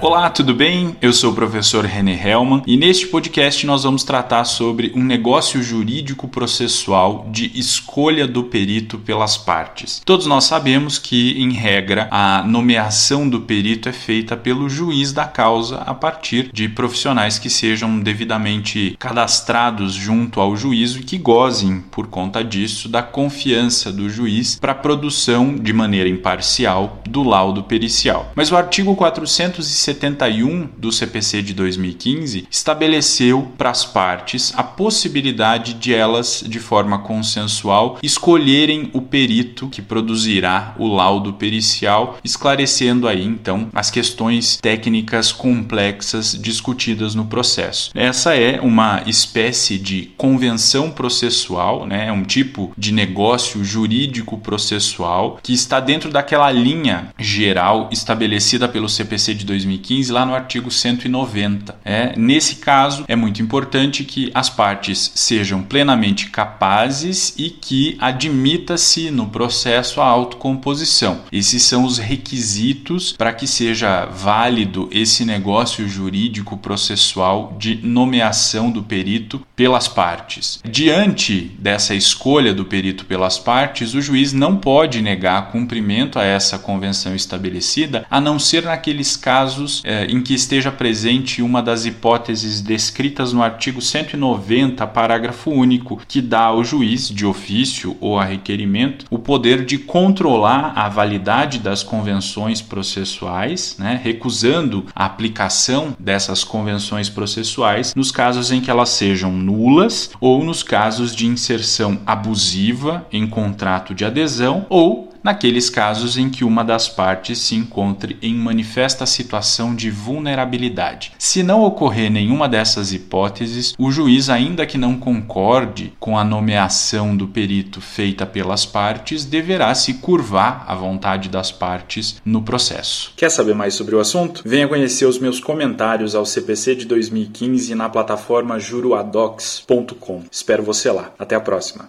Olá, tudo bem? Eu sou o professor René Hellman e neste podcast nós vamos tratar sobre um negócio jurídico processual de escolha do perito pelas partes. Todos nós sabemos que, em regra, a nomeação do perito é feita pelo juiz da causa a partir de profissionais que sejam devidamente cadastrados junto ao juízo e que gozem, por conta disso, da confiança do juiz para a produção de maneira imparcial do laudo pericial. Mas o artigo 470 71 do CPC de 2015 estabeleceu para as partes a possibilidade de elas, de forma consensual, escolherem o perito que produzirá o laudo pericial, esclarecendo aí então as questões técnicas complexas discutidas no processo. Essa é uma espécie de convenção processual, né? é um tipo de negócio jurídico processual que está dentro daquela linha geral estabelecida pelo CPC de 2015 2015, lá no artigo 190. É, nesse caso, é muito importante que as partes sejam plenamente capazes e que admita-se no processo a autocomposição. Esses são os requisitos para que seja válido esse negócio jurídico processual de nomeação do perito pelas partes. Diante dessa escolha do perito pelas partes, o juiz não pode negar cumprimento a essa convenção estabelecida, a não ser naqueles casos casos é, em que esteja presente uma das hipóteses descritas no artigo 190, parágrafo único, que dá ao juiz, de ofício ou a requerimento, o poder de controlar a validade das convenções processuais, né, recusando a aplicação dessas convenções processuais nos casos em que elas sejam nulas ou nos casos de inserção abusiva em contrato de adesão ou naqueles casos em que uma das partes se encontre em manifesta situação de vulnerabilidade. Se não ocorrer nenhuma dessas hipóteses, o juiz, ainda que não concorde com a nomeação do perito feita pelas partes, deverá se curvar à vontade das partes no processo. Quer saber mais sobre o assunto? Venha conhecer os meus comentários ao CPC de 2015 na plataforma juruadocs.com. Espero você lá. Até a próxima.